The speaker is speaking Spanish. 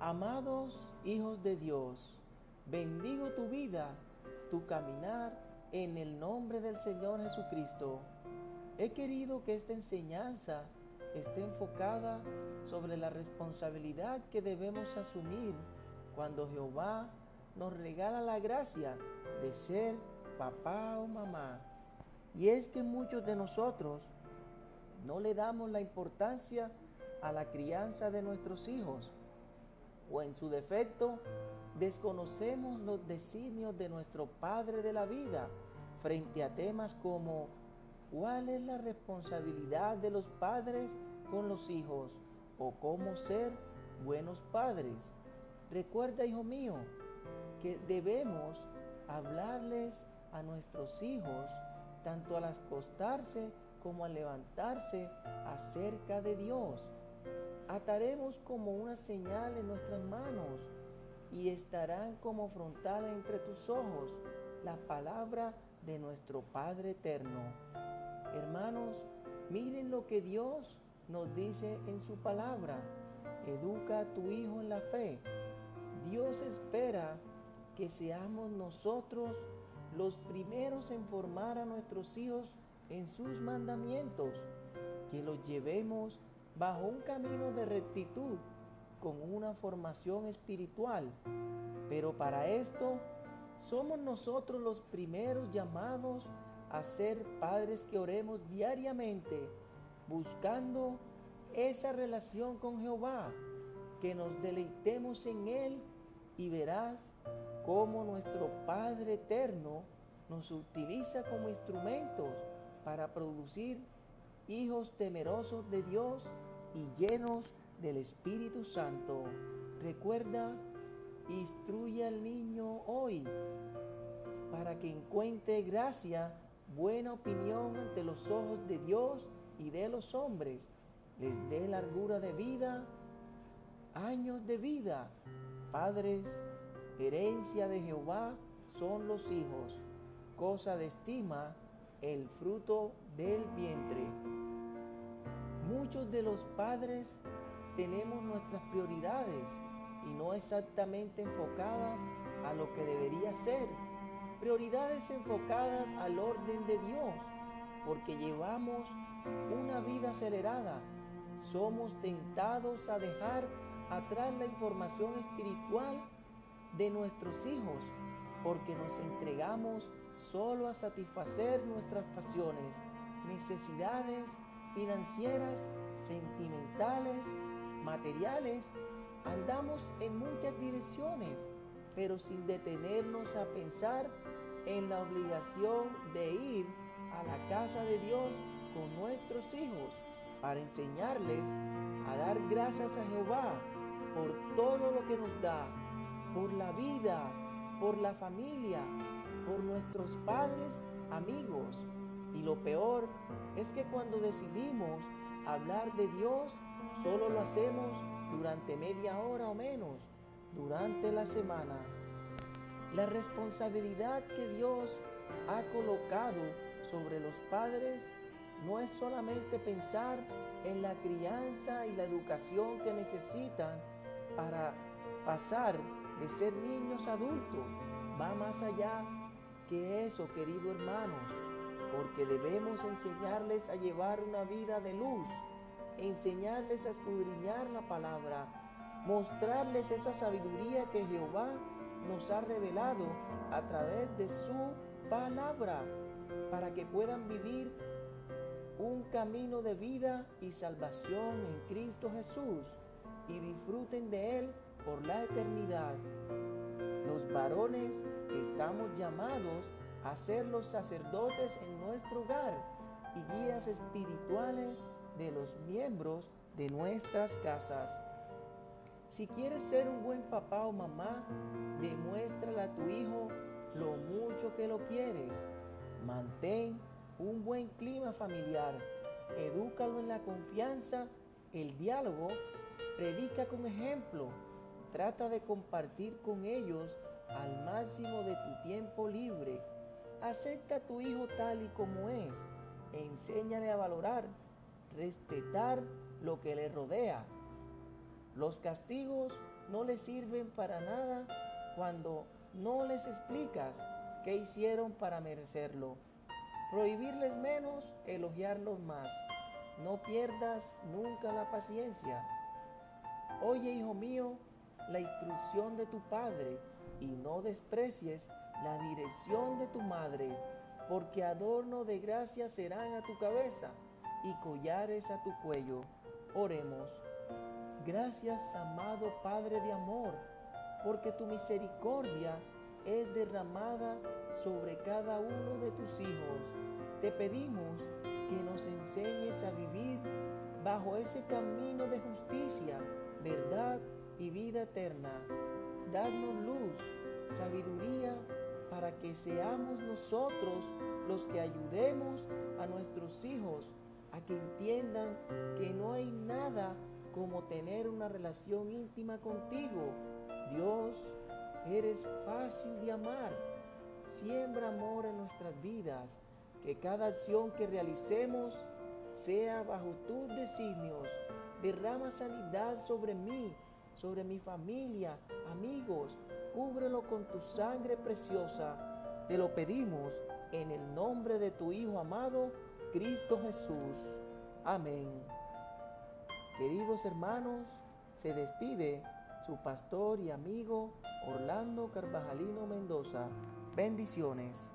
Amados hijos de Dios, bendigo tu vida, tu caminar en el nombre del Señor Jesucristo. He querido que esta enseñanza esté enfocada sobre la responsabilidad que debemos asumir cuando Jehová nos regala la gracia de ser papá o mamá. Y es que muchos de nosotros no le damos la importancia a la crianza de nuestros hijos o en su defecto desconocemos los designios de nuestro Padre de la vida frente a temas como cuál es la responsabilidad de los padres con los hijos o cómo ser buenos padres. Recuerda, hijo mío, que debemos hablarles a nuestros hijos tanto al acostarse como al levantarse acerca de Dios. Ataremos como una señal en nuestras manos y estarán como frontal entre tus ojos la palabra de nuestro Padre eterno. Hermanos, miren lo que Dios nos dice en su palabra. Educa a tu hijo en la fe. Dios espera que seamos nosotros los primeros en formar a nuestros hijos en sus mandamientos, que los llevemos bajo un camino de rectitud con una formación espiritual. Pero para esto somos nosotros los primeros llamados a ser padres que oremos diariamente, buscando esa relación con Jehová, que nos deleitemos en Él y verás cómo nuestro Padre eterno nos utiliza como instrumentos para producir hijos temerosos de Dios y llenos del Espíritu Santo. Recuerda, instruye al niño hoy para que encuentre gracia, buena opinión ante los ojos de Dios y de los hombres. Les dé largura de vida, años de vida. Padres, herencia de Jehová son los hijos, cosa de estima el fruto del vientre. Muchos de los padres tenemos nuestras prioridades y no exactamente enfocadas a lo que debería ser. Prioridades enfocadas al orden de Dios, porque llevamos una vida acelerada. Somos tentados a dejar atrás la información espiritual de nuestros hijos, porque nos entregamos solo a satisfacer nuestras pasiones, necesidades financieras, sentimentales, materiales, andamos en muchas direcciones, pero sin detenernos a pensar en la obligación de ir a la casa de Dios con nuestros hijos para enseñarles a dar gracias a Jehová por todo lo que nos da, por la vida, por la familia, por nuestros padres, amigos. Y lo peor es que cuando decidimos hablar de Dios, Solo lo hacemos durante media hora o menos, durante la semana. La responsabilidad que Dios ha colocado sobre los padres no es solamente pensar en la crianza y la educación que necesitan para pasar de ser niños a adultos. Va más allá que eso, queridos hermanos, porque debemos enseñarles a llevar una vida de luz enseñarles a escudriñar la palabra, mostrarles esa sabiduría que Jehová nos ha revelado a través de su palabra, para que puedan vivir un camino de vida y salvación en Cristo Jesús y disfruten de Él por la eternidad. Los varones estamos llamados a ser los sacerdotes en nuestro hogar y guías espirituales de los miembros de nuestras casas. Si quieres ser un buen papá o mamá, demuéstrale a tu hijo lo mucho que lo quieres. Mantén un buen clima familiar. Edúcalo en la confianza, el diálogo. Predica con ejemplo. Trata de compartir con ellos al máximo de tu tiempo libre. Acepta a tu hijo tal y como es. enséñale a valorar respetar lo que le rodea. Los castigos no les sirven para nada cuando no les explicas qué hicieron para merecerlo. Prohibirles menos, elogiarlos más. No pierdas nunca la paciencia. Oye, hijo mío, la instrucción de tu padre y no desprecies la dirección de tu madre, porque adorno de gracia serán a tu cabeza y collares a tu cuello. Oremos. Gracias, amado Padre de amor, porque tu misericordia es derramada sobre cada uno de tus hijos. Te pedimos que nos enseñes a vivir bajo ese camino de justicia, verdad y vida eterna. Dadnos luz, sabiduría, para que seamos nosotros los que ayudemos a nuestros hijos a que entiendan que no hay nada como tener una relación íntima contigo. Dios, eres fácil de amar. Siembra amor en nuestras vidas. Que cada acción que realicemos sea bajo tus designios. Derrama sanidad sobre mí, sobre mi familia, amigos. Cúbrelo con tu sangre preciosa. Te lo pedimos en el nombre de tu Hijo amado, Cristo Jesús. Amén. Queridos hermanos, se despide su pastor y amigo Orlando Carvajalino Mendoza. Bendiciones.